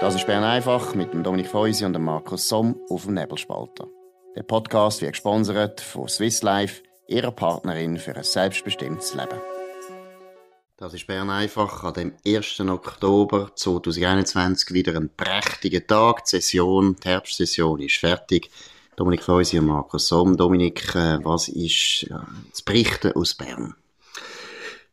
Das ist Bern einfach mit dem Dominik Feusi und dem Markus Somm auf dem Nebelspalter. Der Podcast wird gesponsert von Swiss Life, ihrer Partnerin für ein selbstbestimmtes Leben. Das ist Bern einfach an dem 1. Oktober 2021 wieder ein prächtiger Tag. Die Session, die Herbstsession ist fertig. Dominik Feusi und Markus Somm. Dominik, äh, was ist das Berichten aus Bern?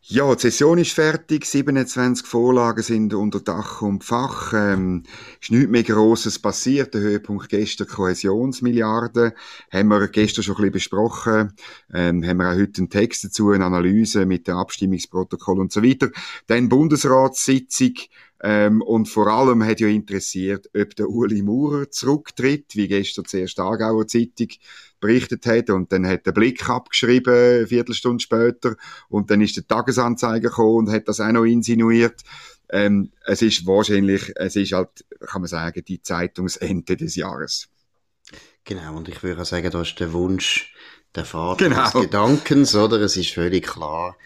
Ja, die Session ist fertig, 27 Vorlagen sind unter Dach und Fach. Ähm, ist nichts mehr Grosses passiert. Der Höhepunkt gestern Kohäsionsmilliarden. Haben wir gestern schon ein bisschen besprochen. Ähm, haben wir auch heute einen Text dazu, eine Analyse mit dem Abstimmungsprotokoll und so weiter. Dann Bundesratssitzung. Ähm, und vor allem hat ja interessiert, ob der Uli Maurer zurücktritt, wie gestern zuerst Aargauer Zeitung berichtet hat und dann hat der Blick abgeschrieben, eine Viertelstunde später und dann ist der Tagesanzeiger gekommen und hat das auch noch insinuiert. Ähm, es ist wahrscheinlich, es ist halt, kann man sagen, die Zeitungsende des Jahres. Genau, und ich würde auch sagen, da ist der Wunsch der Vater genau. des Gedankens, oder? Es ist völlig klar,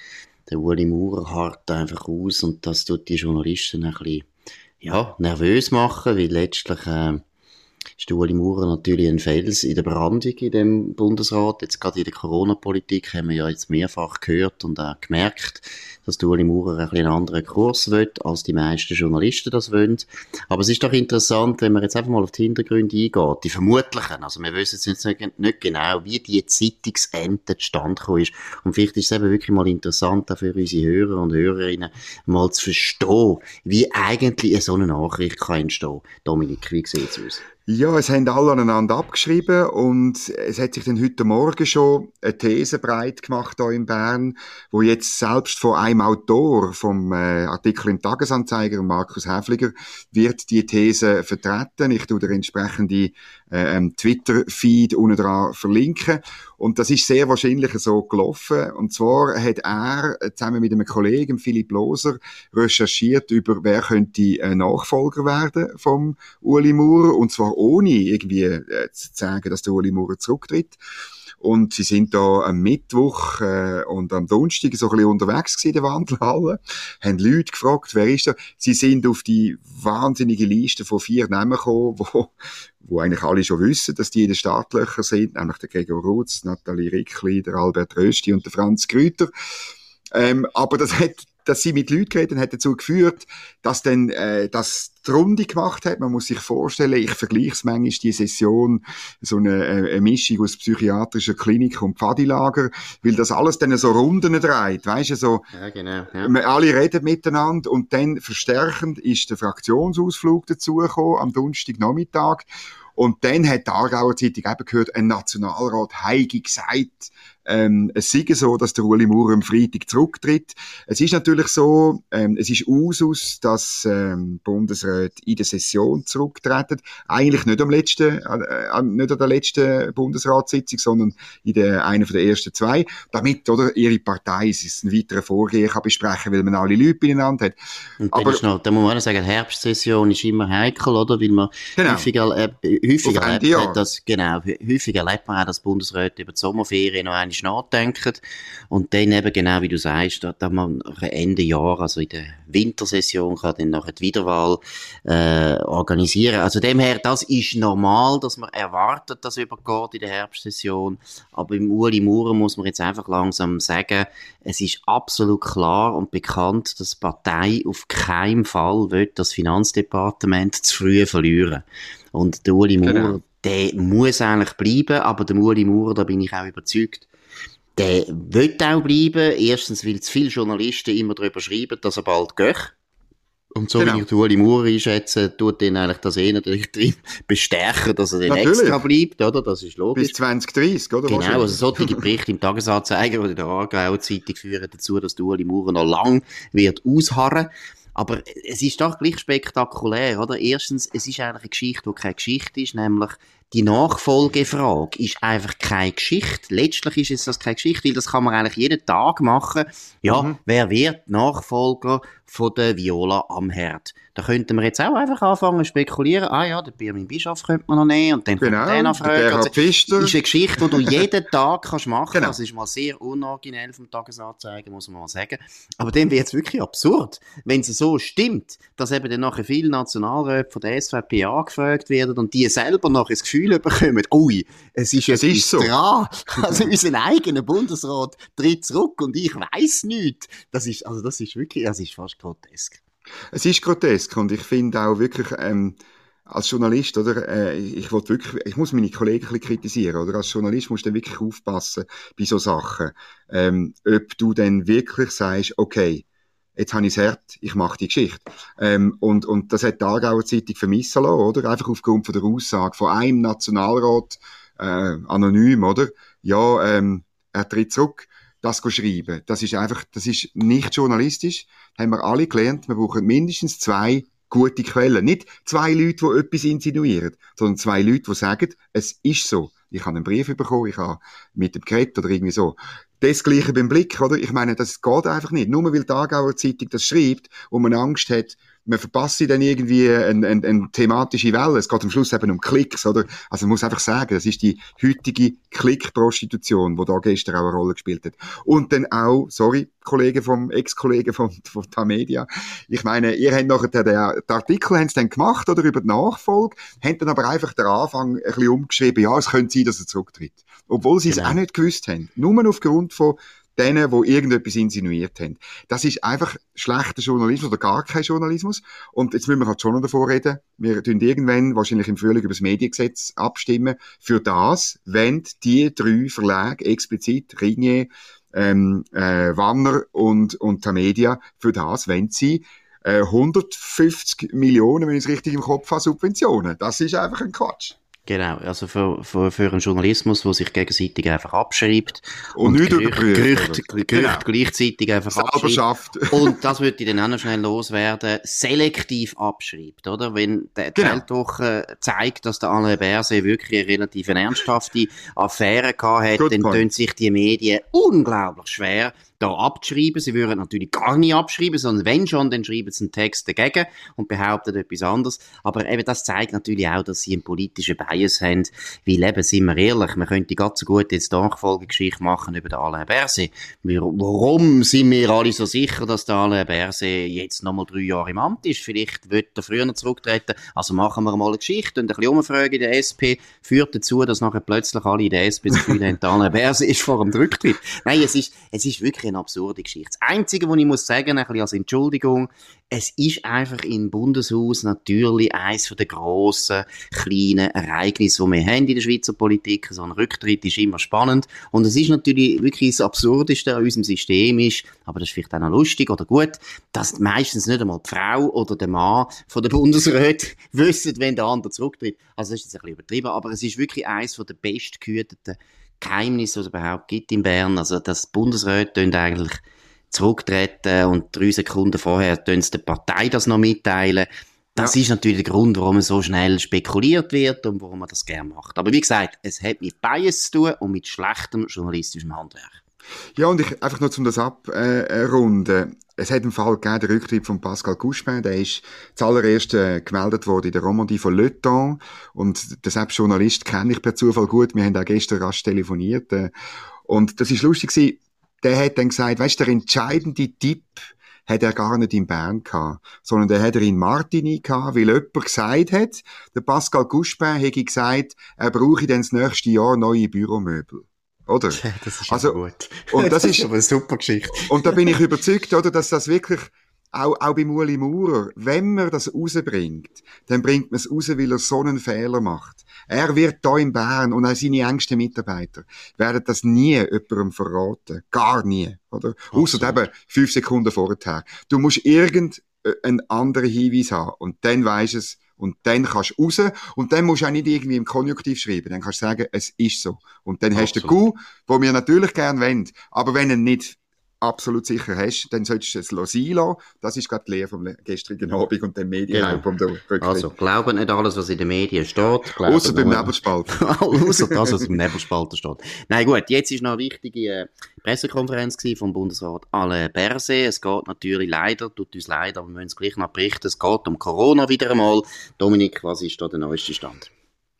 der Uli Maurer hart einfach aus und das tut die Journalisten ein bisschen, ja, nervös machen, weil letztlich, äh, ist Ueli Maurer natürlich ein Fels in der Brandung in dem Bundesrat. Jetzt gerade in der Corona-Politik haben wir ja jetzt mehrfach gehört und auch gemerkt, dass Ueli Maurer ein einen anderen Kurs will, als die meisten Journalisten das wollen. Aber es ist doch interessant, wenn man jetzt einfach mal auf die Hintergründe eingeht, die vermutlichen, also wir wissen jetzt nicht, nicht genau, wie die Zeitungsente zustande gekommen ist. Und vielleicht ist es eben wirklich mal interessant, auch für unsere Hörer und Hörerinnen, mal zu verstehen, wie eigentlich so eine Nachricht kann entstehen. Dominik, wie sieht es aus? Ja, es haben alle aneinander abgeschrieben und es hat sich dann heute Morgen schon eine These breit gemacht hier in Bern, wo jetzt selbst von einem Autor vom äh, Artikel im Tagesanzeiger, Markus Häfliger, wird die These vertreten. Ich tue der entsprechende ähm, Twitter-Feed unten dran verlinken. Und das ist sehr wahrscheinlich so gelaufen. Und zwar hat er äh, zusammen mit einem Kollegen, Philipp Loser, recherchiert über, wer könnte äh, Nachfolger werden vom Uli Maurer. Und zwar ohne irgendwie äh, zu sagen, dass der Uli Maurer zurücktritt. Und sie sind da am Mittwoch äh, und am Donnerstag so ein bisschen unterwegs gewesen, in der Wandelhalle, haben Leute gefragt, wer ist da? Sie sind auf die wahnsinnige Liste von vier Namen gekommen, wo, wo eigentlich alle schon wissen, dass die in den Startlöchern sind, nämlich der Gregor Rutz, Nathalie Rickli, der Albert Rösti und der Franz Grüter. Ähm, aber das hat dass sie mit Leuten geredet hat dazu geführt, dass dann äh, das die Runde gemacht hat. Man muss sich vorstellen, ich vergleiche es manchmal, die Session, so eine, äh, eine Mischung aus psychiatrischer Klinik und Pfadilager, weil das alles dann so Runden dreht, weißt du, so, ja, genau, ja. alle reden miteinander und dann verstärkend ist der Fraktionsausflug dazugekommen am Donnerstagnachmittag und dann hat die Aargauer Zeitung eben gehört, ein Nationalrat heige gesagt, ähm, es sei so, dass der Uli Maurer am Freitag zurücktritt. Es ist natürlich so, ähm, es ist Usus, dass ähm, Bundesräte in der Session zurücktreten. Eigentlich nicht am letzten, äh, nicht an der letzten Bundesratssitzung, sondern in der, einer von der ersten zwei, damit oder ihre Partei es ein weiterer Vorgehen kann besprechen, weil man alle Leute beieinander hat. Und Aber, ist noch, da muss man auch sagen, Herbstsession ist immer heikel, oder? Weil man genau. häufiger, äh, häufiger erlebt, dass, genau, häufiger erlebt man auch, dass Bundesräte über die Sommerferien noch einmal nachdenken. Und dann eben genau wie du sagst, da, da man Ende Jahr, also in der Wintersession, kann dann nachher die Wiederwahl äh, organisieren. Also dem her, das ist normal, dass man erwartet, dass übergeht in der Herbstsession. Aber im Uli Maurer muss man jetzt einfach langsam sagen, es ist absolut klar und bekannt, dass die Partei auf keinen Fall will, das Finanzdepartement zu früh verlieren. Und der Uli Maurer, genau. der muss eigentlich bleiben, aber der Uli Maurer, da bin ich auch überzeugt, der wird auch bleiben. Erstens, weil zu viele Journalisten immer darüber schreiben, dass er bald geht. Und so genau. wie ich Ueli Maurer einschätze, tut ihn eigentlich das eh natürlich drin bestärken, dass er dann extra bleibt, oder? Das ist logisch. Bis 2030, oder? Genau, also solche Berichte im Tagesanzeiger oder in der Aargauer Zeitung führen dazu, dass Ueli Maurer noch lang wird ausharren. Aber es ist doch gleich spektakulär, oder? Erstens, es ist eigentlich eine Geschichte, die keine Geschichte ist, nämlich die Nachfolgefrage ist einfach keine Geschichte. Letztlich ist es das keine Geschichte, weil das kann man eigentlich jeden Tag machen. Ja, mhm. wer wird Nachfolger von der Viola am Herd? Da könnten wir jetzt auch einfach anfangen zu spekulieren. Ah ja, den Birmin Bischof könnte man noch nehmen und dann genau, könnte man den noch fragen. Also, ist eine Geschichte, die du jeden Tag kannst machen kannst. Genau. Das ist mal sehr unoriginell vom Tagesanzeiger, muss man mal sagen. Aber dann wird es wirklich absurd, wenn es so stimmt, dass eben dann nachher viele Nationalräte von der SVP angefragt werden und die selber noch das Gefühl bekommen, ui, es ist jetzt ist so. dran. Also unser eigener Bundesrat tritt zurück und ich weiß nichts. Das ist, also das ist wirklich, das ist fast grotesk. Es ist grotesk und ich finde auch wirklich, ähm, als Journalist, oder, äh, ich wirklich, ich muss meine Kollegen ein kritisieren, oder, als Journalist musst du wirklich aufpassen bei so Sachen, ähm, ob du dann wirklich sagst, okay, jetzt habe ich es hart, ich mache die Geschichte. Ähm, und, und das hat die Aargauer Zeitung vermissen lassen, oder? Einfach aufgrund von der Aussage von einem Nationalrat, äh, anonym, oder? Ja, ähm, er tritt zurück das schreiben. Das ist einfach, das ist nicht journalistisch. Haben wir alle gelernt. Wir brauchen mindestens zwei gute Quellen. Nicht zwei Leute, die etwas insinuieren, sondern zwei Leute, die sagen, es ist so. Ich habe einen Brief bekommen, ich habe mit dem geredet oder irgendwie so. Das Gleiche beim Blick, oder? Ich meine, das geht einfach nicht. Nur weil die Aargauer Zeitung das schreibt und man Angst hat, man verpasst dann irgendwie eine, eine, eine thematische Welle. Es geht am Schluss eben um Klicks, oder? Also man muss einfach sagen, das ist die heutige Klick-Prostitution, die da gestern auch eine Rolle gespielt hat. Und dann auch, sorry, Kollege vom, Ex-Kollege von, von Tamedia. Ich meine, ihr habt nachher den, den Artikel haben's dann gemacht, oder, über die Nachfolge, habt dann aber einfach den Anfang ein bisschen umgeschrieben, ja, es könnte sein, dass er zurücktritt. Obwohl sie genau. es auch nicht gewusst haben. Nur aufgrund von denen, die irgendetwas insinuiert haben. Das ist einfach schlechter Journalismus oder gar kein Journalismus. Und jetzt müssen wir halt schon noch davor reden. Wir tun irgendwann, wahrscheinlich im Frühling, über das Mediengesetz abstimmen. Für das, wenn die drei Verlage explizit, Ringier, ähm, äh, Wanner und, und Tamedia, für das, wenn sie äh, 150 Millionen, wenn ich es richtig im Kopf habe, Subventionen. Das ist einfach ein Quatsch. Genau, also für, für, für einen Journalismus, der sich gegenseitig einfach abschreibt und, und nicht Gerücht, Gerücht, Gerücht genau. gleichzeitig einfach abschreibt. und das würde ich dann auch noch schnell loswerden, selektiv abschreibt, oder? Wenn der genau. Weltwoche zeigt, dass der Alain Berset wirklich eine relativ ernsthafte Affäre gehabt hat, Good dann tun sich die Medien unglaublich schwer, da abzuschreiben. Sie würden natürlich gar nicht abschreiben, sondern wenn schon, dann schreiben sie einen Text dagegen und behaupten etwas anderes. Aber eben das zeigt natürlich auch, dass sie einen politischen Bias haben, weil eben, sind wir ehrlich, man könnte ganz so gut jetzt Nachfolgegeschichte machen über den Alain Berset. warum sind wir alle so sicher, dass der Alain Berset jetzt nochmal drei Jahre im Amt ist? Vielleicht wird er früher zurücktreten. Also machen wir mal eine Geschichte und ein bisschen umfragen in der SP führt dazu, dass nachher plötzlich alle in der SP das Gefühl haben, der Alain Berset ist vor dem Rücktritt. Nein, es ist, es ist wirklich eine absurde Geschichte. Das Einzige, was ich muss sagen, ein bisschen als Entschuldigung, es ist einfach im Bundeshaus natürlich eines der grossen, kleinen Ereignisse, die wir haben in der Schweizer Politik. So ein Rücktritt ist immer spannend. Und es ist natürlich wirklich das Absurdeste an unserem System ist, aber das ist vielleicht auch noch lustig oder gut, dass meistens nicht einmal die Frau oder der Mann von der Bundesrat wissen, wenn der andere zurücktritt. Also das ist jetzt ein bisschen übertrieben, aber es ist wirklich eines der bestgehüteten Geheimnis, was es überhaupt gibt in Bern. Also, das Bundesrat tun eigentlich zurücktreten und drei Sekunden vorher tun sie der Partei das noch mitteilen. Das ja. ist natürlich der Grund, warum so schnell spekuliert wird und warum man das gerne macht. Aber wie gesagt, es hat mit Bias zu tun und mit schlechtem journalistischem Handwerk. Ja, und ich, einfach nur um das abrunden. Es hat einen Fall gegeben, der Rücktritt von Pascal Couchepin, der ist zuallererst äh, gemeldet worden in der Romandie von Le Temps und selbst Journalist kenne ich per Zufall gut, wir haben auch gestern rasch telefoniert äh, und das ist lustig gewesen, der hat dann gesagt, weißt du, der entscheidende Tipp hat er gar nicht in Bern gehabt, sondern der hat er in Martini gehabt, weil jemand gesagt hat, der Pascal Couchepin hätte gesagt, er brauche dann das nächste Jahr neue Büromöbel oder? Ja, das ist also gut. Und das, das ist aber eine super Geschichte. Und da bin ich überzeugt, oder, dass das wirklich auch, auch bei Uli Maurer, wenn man das rausbringt, dann bringt man es raus, weil er so einen Fehler macht. Er wird da in Bern und auch seine engsten Mitarbeiter werden das nie jemandem verraten. Gar nie, oder? Außer eben fünf Sekunden vorher. Du musst irgendeinen anderen Hinweis haben und dann weisst es, und dann kannst du raus und dann musst du auch nicht irgendwie im Konjunktiv schreiben. Dann kannst du sagen, es ist so. Und dann Absolut. hast du den Coup, wo wir natürlich gerne wollen. Aber wenn er nicht absolut sicher hast, dann solltest du es sein lassen. Das ist gerade die Lehre vom gestrigen Abend und dem Medienhype genau. um Also, glauben nicht alles, was in den Medien steht. Außer beim Nebelspalt. Außer das, was im Nebelspalter steht. Nein, gut, jetzt ist noch eine wichtige äh, Pressekonferenz vom Bundesrat Alain Berset. Es geht natürlich leider, tut uns leid, aber wir müssen es gleich noch berichten, es geht um Corona wieder einmal. Dominik, was ist da der neueste Stand?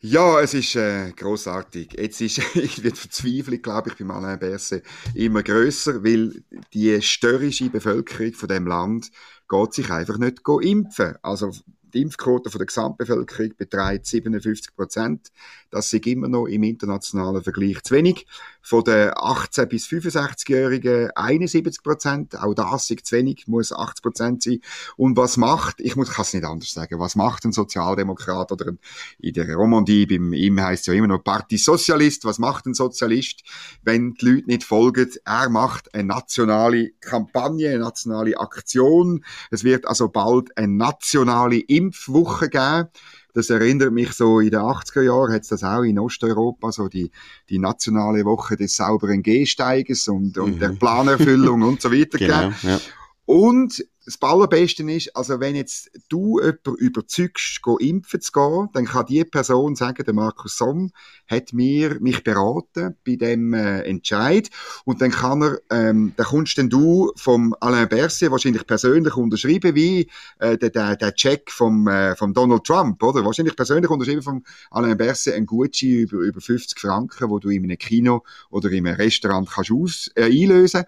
Ja, es ist äh, großartig. Jetzt ist ich wird Verzweiflung, glaube ich, bei Alain Berset immer größer, weil die störrische Bevölkerung von dem Land geht sich einfach nicht impfen. Also die Impfquote von der Gesamtbevölkerung beträgt 57 Prozent. Das ist immer noch im internationalen Vergleich zu wenig. Von den 18- bis 65-Jährigen 71 Prozent. Auch das ist zu wenig, muss 80 Prozent sein. Und was macht, ich muss, kann es nicht anders sagen, was macht ein Sozialdemokrat oder ein, in der Romandie, beim ihm heißt ja immer noch Parti Sozialist, was macht ein Sozialist, wenn die Leute nicht folgen? Er macht eine nationale Kampagne, eine nationale Aktion. Es wird also bald eine nationale Impfwoche geben. Das erinnert mich so, in den 80er Jahren hat es das auch in Osteuropa, so die, die nationale Woche des sauberen Gehsteiges und, und mhm. der Planerfüllung und so weiter genau, gegeben. Ja. Und das Allerbeste ist, also wenn jetzt du jemanden überzeugst, go impfen zu gehen, dann kann die Person sagen, der Markus Somm hat mir, mich beraten bei dem äh, Entscheid und dann kann er, ähm, dann kommst denn du vom Alain Berset wahrscheinlich persönlich unterschrieben, wie äh, der, der, der Check vom, äh, vom Donald Trump, oder? Wahrscheinlich persönlich unterschrieben vom Alain Berset ein Gutschein über, über 50 Franken, wo du in einem Kino oder in einem Restaurant kannst aus, äh, einlösen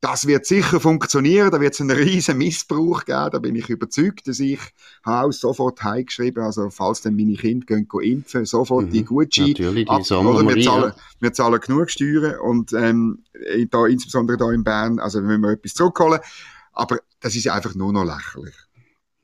das wird sicher funktionieren, da wird es einen riesen Missbrauch geben, da bin ich überzeugt, dass ich habe sofort heimgeschrieben, also falls dann meine Kinder gehen, gehen impfen, sofort mhm, die Gutscheine Natürlich, die ab, oder wir zahlen, wir zahlen genug Steuern und ähm, da, insbesondere da in Bern, also wenn wir etwas zurückholen, aber das ist einfach nur noch lächerlich.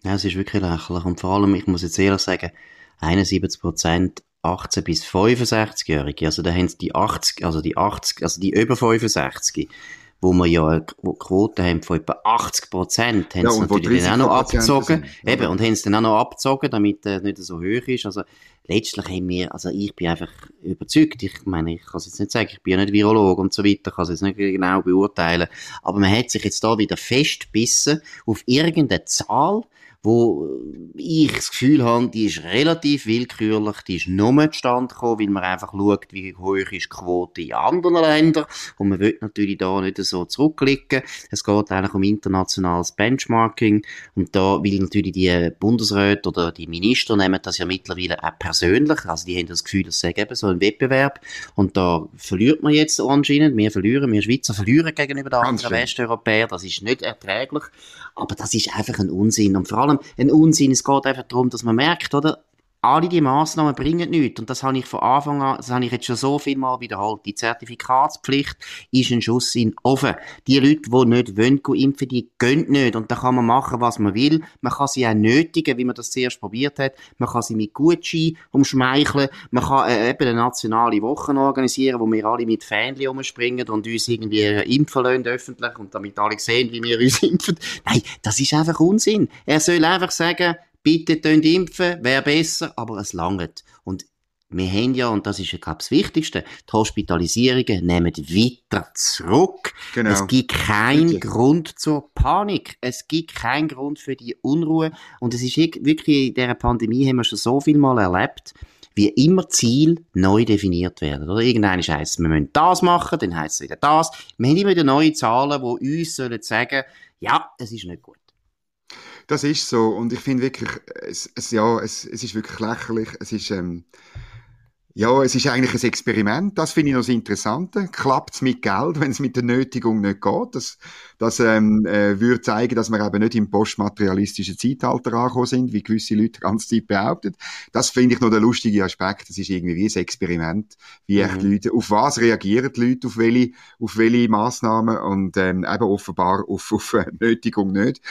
Ja, es ist wirklich lächerlich und vor allem, ich muss jetzt ehrlich sagen, 71 Prozent 18 bis 65-Jährige, also da haben die 80, also die 80, also die über 65 wo wir ja eine Quote haben von etwa 80 Prozent, haben ja, sie natürlich dann auch noch abgezogen. Sind, Eben, und haben es dann auch noch abgezogen, damit es nicht so hoch ist. Also, letztlich haben wir, also ich bin einfach überzeugt, ich meine, ich kann es jetzt nicht sagen, ich bin ja nicht Virologe und so weiter, kann es jetzt nicht genau beurteilen, aber man hat sich jetzt da wieder festbissen auf irgendeine Zahl, wo ich das Gefühl habe, die ist relativ willkürlich, die ist nur zustande gekommen, weil man einfach schaut, wie hoch ist die Quote in anderen Ländern. Und man will natürlich da nicht so zurückblicken. Es geht eigentlich um internationales Benchmarking. Und da will natürlich die Bundesräte oder die Minister nehmen das ja mittlerweile auch persönlich, also die haben das Gefühl, das sei eben so ein Wettbewerb. Und da verliert man jetzt anscheinend, wir verlieren, wir Schweizer verlieren gegenüber den anderen Westeuropäern, das ist nicht erträglich, aber das ist einfach ein Unsinn. Und vor allem ein Unsinn. Es geht einfach darum, dass man merkt, oder? Alle die Massnahmen bringen nichts. Und das habe ich von Anfang an, das habe ich jetzt schon so viel mal wiederholt. Die Zertifikatspflicht ist ein Schuss in den Ofen. Die Leute, die nicht wollen, impfen, die gehen nicht. Und da kann man machen, was man will. Man kann sie auch nötigen, wie man das zuerst probiert hat. Man kann sie mit Gutschein umschmeicheln. Man kann äh, eben eine nationale Woche organisieren, wo wir alle mit Fähnchen umspringen und uns irgendwie impfen lassen öffentlich und damit alle sehen, wie wir uns impfen. Nein, das ist einfach Unsinn. Er soll einfach sagen, bitte tönt impfen, wäre besser, aber es langt. Und wir haben ja, und das ist ja, glaube ich, das Wichtigste, die Hospitalisierungen nehmen weiter zurück. Genau. Es gibt keinen Bitte. Grund zur Panik. Es gibt keinen Grund für die Unruhe. Und es ist wirklich, in dieser Pandemie haben wir schon so viel mal erlebt, wie immer Ziel neu definiert werden. Oder irgendein heisst wir müssen das machen, dann heisst es wieder das. Wir haben immer wieder neue Zahlen, die uns sollen sagen, ja, es ist nicht gut. Das ist so. Und ich finde wirklich, es, es, ja, es, es ist wirklich lächerlich. Es ist, ähm, ja, es ist eigentlich ein Experiment. Das finde ich noch das Interessante. Klappt es mit Geld, wenn es mit der Nötigung nicht geht? Das, das ähm, äh, würde zeigen, dass wir eben nicht im postmaterialistischen Zeitalter angekommen sind, wie gewisse Leute die ganze Zeit behaupten. Das finde ich noch der lustige Aspekt. Das ist irgendwie wie ein Experiment. Wie echt mhm. Leute, auf was reagieren die Leute, auf welche, auf welche Massnahmen und ähm, eben offenbar auf, auf äh, Nötigung nicht.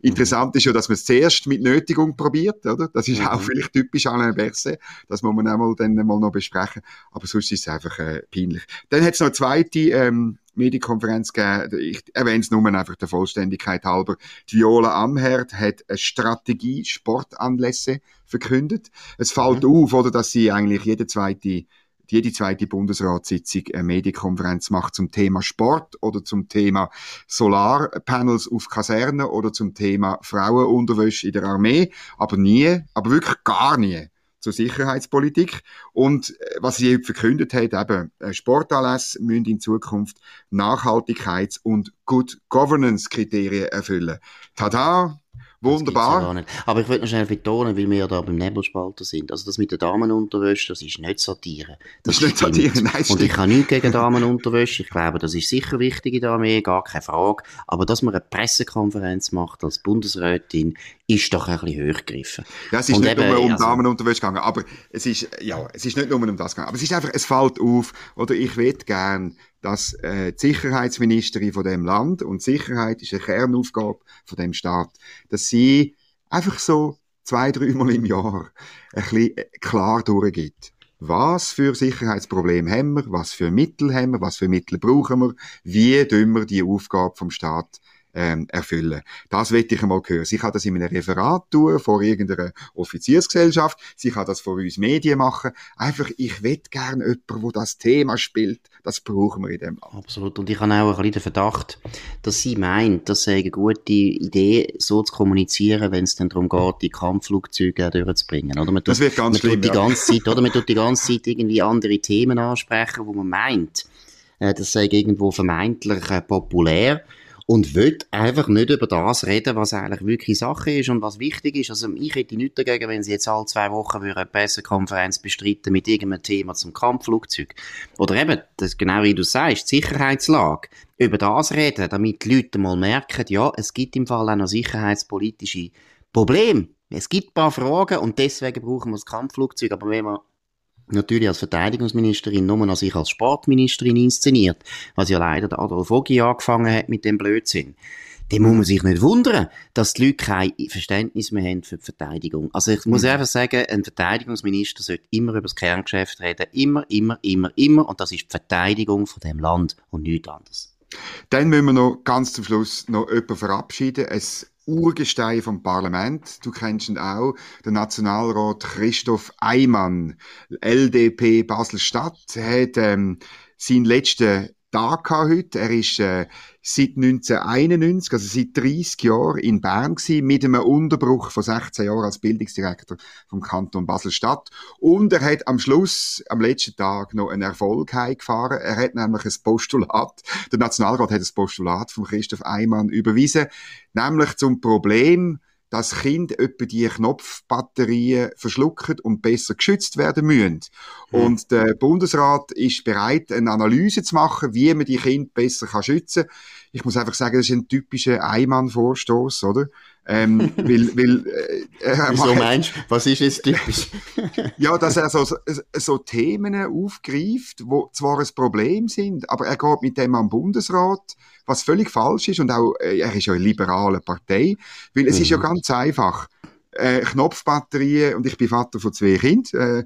Mhm. Interessant ist ja, dass man es zuerst mit Nötigung probiert, oder? Das ist mhm. auch vielleicht typisch Alain Berset. Das muss man einmal dann mal noch besprechen. Aber sonst ist es einfach äh, peinlich. Dann hat es noch eine zweite ähm, Medienkonferenz gegeben. Ich erwähne es nur einfach der Vollständigkeit halber. Die Viola Amherd hat eine Strategie Sportanlässe verkündet. Es fällt mhm. auf, oder, dass sie eigentlich jede zweite jede zweite Bundesratssitzung eine Medienkonferenz macht zum Thema Sport oder zum Thema Solarpanels auf Kasernen oder zum Thema Frauenunterwäsche in der Armee, aber nie, aber wirklich gar nie zur Sicherheitspolitik. Und äh, was sie verkündet hat, eben, äh, Sportanlässe müssen in Zukunft Nachhaltigkeits- und Good Governance-Kriterien erfüllen. Tada! Wunderbar. Ja Aber ich wollte noch schnell betonen, weil wir ja da beim Nebelspalter sind. Also das mit den Damenunterwäsche, das ist nicht Satire. Das, das ist nicht Satire, nein. Und ich habe nichts gegen Damenunterwäsche. Ich glaube, das ist sicher wichtig in der Armee, gar keine Frage. Aber dass man eine Pressekonferenz macht als Bundesrätin, ist doch ein bisschen hochgegriffen. Ja, es ist Und nicht eben, nur um also, Damenunterwäsche gegangen, aber es ist, ja, es ist nicht nur um das gegangen. Aber es ist einfach, es fällt auf, oder ich will gern dass äh, die Sicherheitsministerin von dem Land und Sicherheit ist eine Kernaufgabe von dem Staat, dass sie einfach so zwei, dreimal im Jahr ein bisschen äh, klar durchgibt. Was für Sicherheitsprobleme haben wir? Was für Mittel haben wir? Was für Mittel brauchen wir? Wie tun wir die Aufgabe vom Staat ähm, erfüllen. Das möchte ich einmal hören. Sie kann das in einem Referat tun, vor irgendeiner Offiziersgesellschaft. Sie kann das vor uns Medien machen. Einfach, ich möchte gerne jemanden, wo das Thema spielt. Das brauchen wir in dem Land. Absolut. Und ich habe auch ein bisschen den Verdacht, dass sie meint, das sei eine gute Idee, so zu kommunizieren, wenn es dann darum geht, die Kampfflugzeuge durchzubringen. Oder? Man tut, das wird ganz man schlimm, tut die ganze Zeit, oder? Man tut die ganze Zeit irgendwie andere Themen ansprechen, wo man meint, äh, das sei irgendwo vermeintlich äh, populär und will einfach nicht über das reden, was eigentlich wirklich Sache ist und was wichtig ist. Also ich hätte nichts dagegen, wenn sie jetzt alle zwei Wochen eine Pressekonferenz bestreiten mit irgendeinem Thema zum Kampfflugzeug. Oder eben, das genau wie du sagst, die Sicherheitslage. Über das reden, damit die Leute mal merken, ja, es gibt im Fall auch noch sicherheitspolitische Probleme. Es gibt ein paar Fragen und deswegen brauchen wir das Kampfflugzeug. Aber wenn man natürlich als Verteidigungsministerin nur noch sich als Sportministerin inszeniert, was ja leider der Adolf Ogi angefangen hat mit dem Blödsinn. Dem muss man sich nicht wundern, dass die Leute kein Verständnis mehr haben für die Verteidigung. Also ich muss mhm. einfach sagen, ein Verteidigungsminister sollte immer über das Kerngeschäft reden. Immer, immer, immer, immer. Und das ist die Verteidigung von dem Land und nichts anderes. Dann müssen wir noch ganz zum Schluss noch jemanden verabschieden. Es Urgestein vom Parlament. Du kennst ihn auch, der Nationalrat Christoph Eimann, LDP Basel-Stadt, hat ähm, seinen letzten Tag heute. Er ist äh, seit 1991, also seit 30 Jahren in Bern gewesen, mit einem Unterbruch von 16 Jahren als Bildungsdirektor vom Kanton Basel-Stadt. Und er hat am Schluss, am letzten Tag, noch einen Erfolg heimgefahren. Er hat nämlich ein Postulat, der Nationalrat hat ein Postulat von Christoph Eimann überwiesen, nämlich zum Problem, dass Kinder etwa die Knopfbatterien verschlucken und besser geschützt werden müssen. Mhm. Und der Bundesrat ist bereit, eine Analyse zu machen, wie man die Kinder besser schützen kann. Ich muss einfach sagen, das ist ein typischer Einmann-Vorstoß, oder? Ähm, weil, weil, äh, äh Wieso meinst du, was ist jetzt typisch? ja, dass er so, so Themen aufgreift, wo zwar ein Problem sind, aber er geht mit dem am Bundesrat, was völlig falsch ist und auch, äh, er ist ja eine liberale Partei, weil es mhm. ist ja mhm. ganz einfach. Äh, Knopfbatterien, und ich bin Vater von zwei Kindern, äh,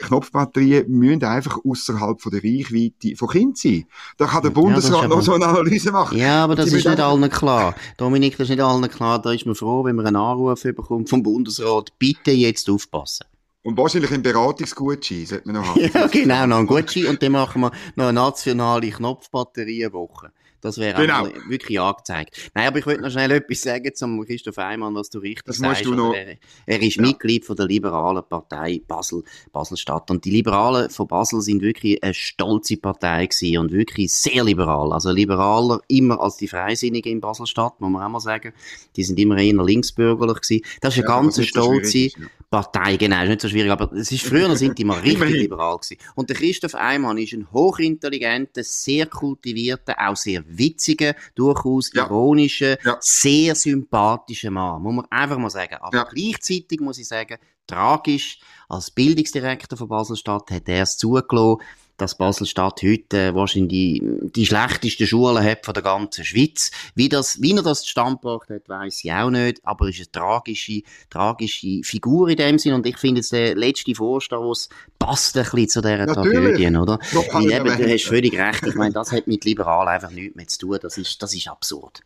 Knopfbatterien müssen einfach außerhalb von der Reichweite von Kind sein. Da kann der Bundesrat ja, noch so eine Analyse machen. Ja, aber das ist nicht allen klar. Dominik, das ist nicht allen klar. Da ist man froh, wenn man einen Anruf bekommt vom Bundesrat. Bitte jetzt aufpassen. Und wahrscheinlich ein Beratungsgutschein sollte man noch haben. ja, genau, noch ein Gutschein. Und dann machen wir noch eine nationale Knopfbatterienwoche. Das wäre genau. wirklich angezeigt. Nein, aber ich wollte noch schnell etwas sagen zum Christoph Eimann, was du richtig das sagst. Du noch... er, er, ist ja. Mitglied von der liberalen Partei Basel, Baselstadt. Und die Liberalen von Basel sind wirklich eine stolze Partei gewesen und wirklich sehr liberal. Also liberaler immer als die Freisinnigen in Baselstadt, muss man auch mal sagen. Die sind immer eher linksbürgerlich gewesen. Das ist eine ja, ganz stolze so Partei, genau. Ist nicht so schwierig, aber es ist früher sind die mal richtig liberal gewesen. Und der Christoph Eimann ist ein hochintelligenter, sehr kultivierter, auch sehr witziger, durchaus ja. ironischer, ja. sehr sympathischer Mann, muss man einfach mal sagen. Aber ja. gleichzeitig muss ich sagen, tragisch, als Bildungsdirektor von Basel-Stadt hat er es zugelassen, dass Basel-Stadt heute wahrscheinlich die, die schlechtesten Schulen hat von der ganzen Schweiz. Wie, das, wie er das Standpunkt hat, weiß ich auch nicht, aber er ist eine tragische, tragische Figur in dem Sinn und ich finde der letzte Vorstoß passt ein bisschen zu dieser Tragödie, oder? Weil eben, du hast völlig recht, ich meine, das hat mit Liberal einfach nichts mehr zu tun, das ist, das ist absurd.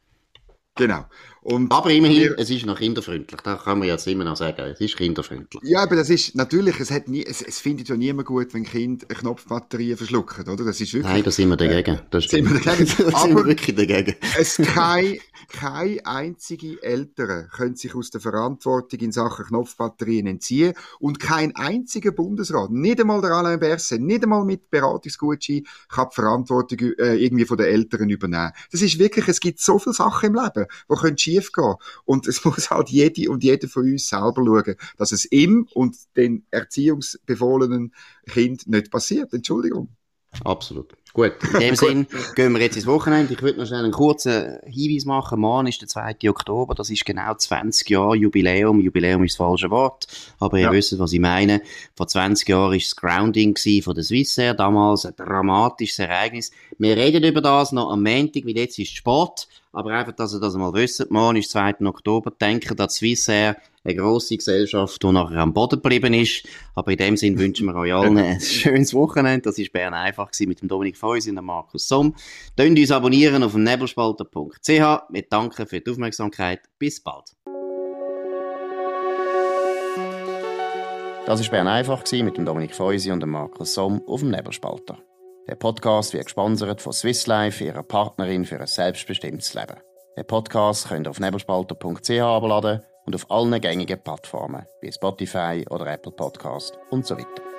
Genau. Und aber immerhin, wir, es ist noch kinderfreundlich. Da kann man jetzt immer noch sagen, es ist kinderfreundlich. Ja, aber das ist natürlich, es, hat nie, es, es findet ja niemand gut, wenn Kinder eine Knopfbatterie verschlucken, oder? Das ist wirklich. Nein, da sind wir dagegen. Das sind wir dagegen. da sind wir wirklich dagegen. es kein, keine einzige Eltern können sich aus der Verantwortung in Sachen Knopfbatterien entziehen und kein einziger Bundesrat, nicht einmal der Alain Berset, nicht einmal mit Beratungsgutschein, kann die Verantwortung äh, irgendwie von den Eltern übernehmen. Das ist wirklich, es gibt so viele Sachen im Leben, die können schief gehen und es muss halt jede und jeder von uns selber schauen, dass es ihm und den erziehungsbefohlenen Kind nicht passiert. Entschuldigung. Absolut. Gut, in dem Sinn gehen wir jetzt ins Wochenende. Ich würde noch schnell einen kurzen Hinweis machen. Morgen ist der 2. Oktober, das ist genau 20 Jahre Jubiläum. Jubiläum ist das falsche Wort, aber ihr ja. wisst, was ich meine. Vor 20 Jahren war das Grounding von der Swissair, damals ein dramatisches Ereignis. Wir reden über das noch am Montag, weil jetzt ist Sport. Aber einfach, dass ihr das mal wisst, morgen ist 2. Oktober, denken an Swissair, eine grosse Gesellschaft, die nachher am Boden geblieben ist. Aber in dem Sinn wünschen wir euch allen ein schönes Wochenende. Das war Bern einfach mit dem Dominik Feusi und dem Markus Somm. Tönt uns abonnieren auf nebelspalter.ch. Wir danken für die Aufmerksamkeit. Bis bald. Das war Bern einfach mit dem Dominik Feusi und dem Markus Somm auf dem Nebelspalter. Der Podcast wird gesponsert von Swiss Life, ihrer Partnerin für ein selbstbestimmtes Leben. Den Podcast könnt ihr auf nebelspalter.ch abladen und auf allen gängigen Plattformen wie Spotify oder Apple Podcast und so weiter.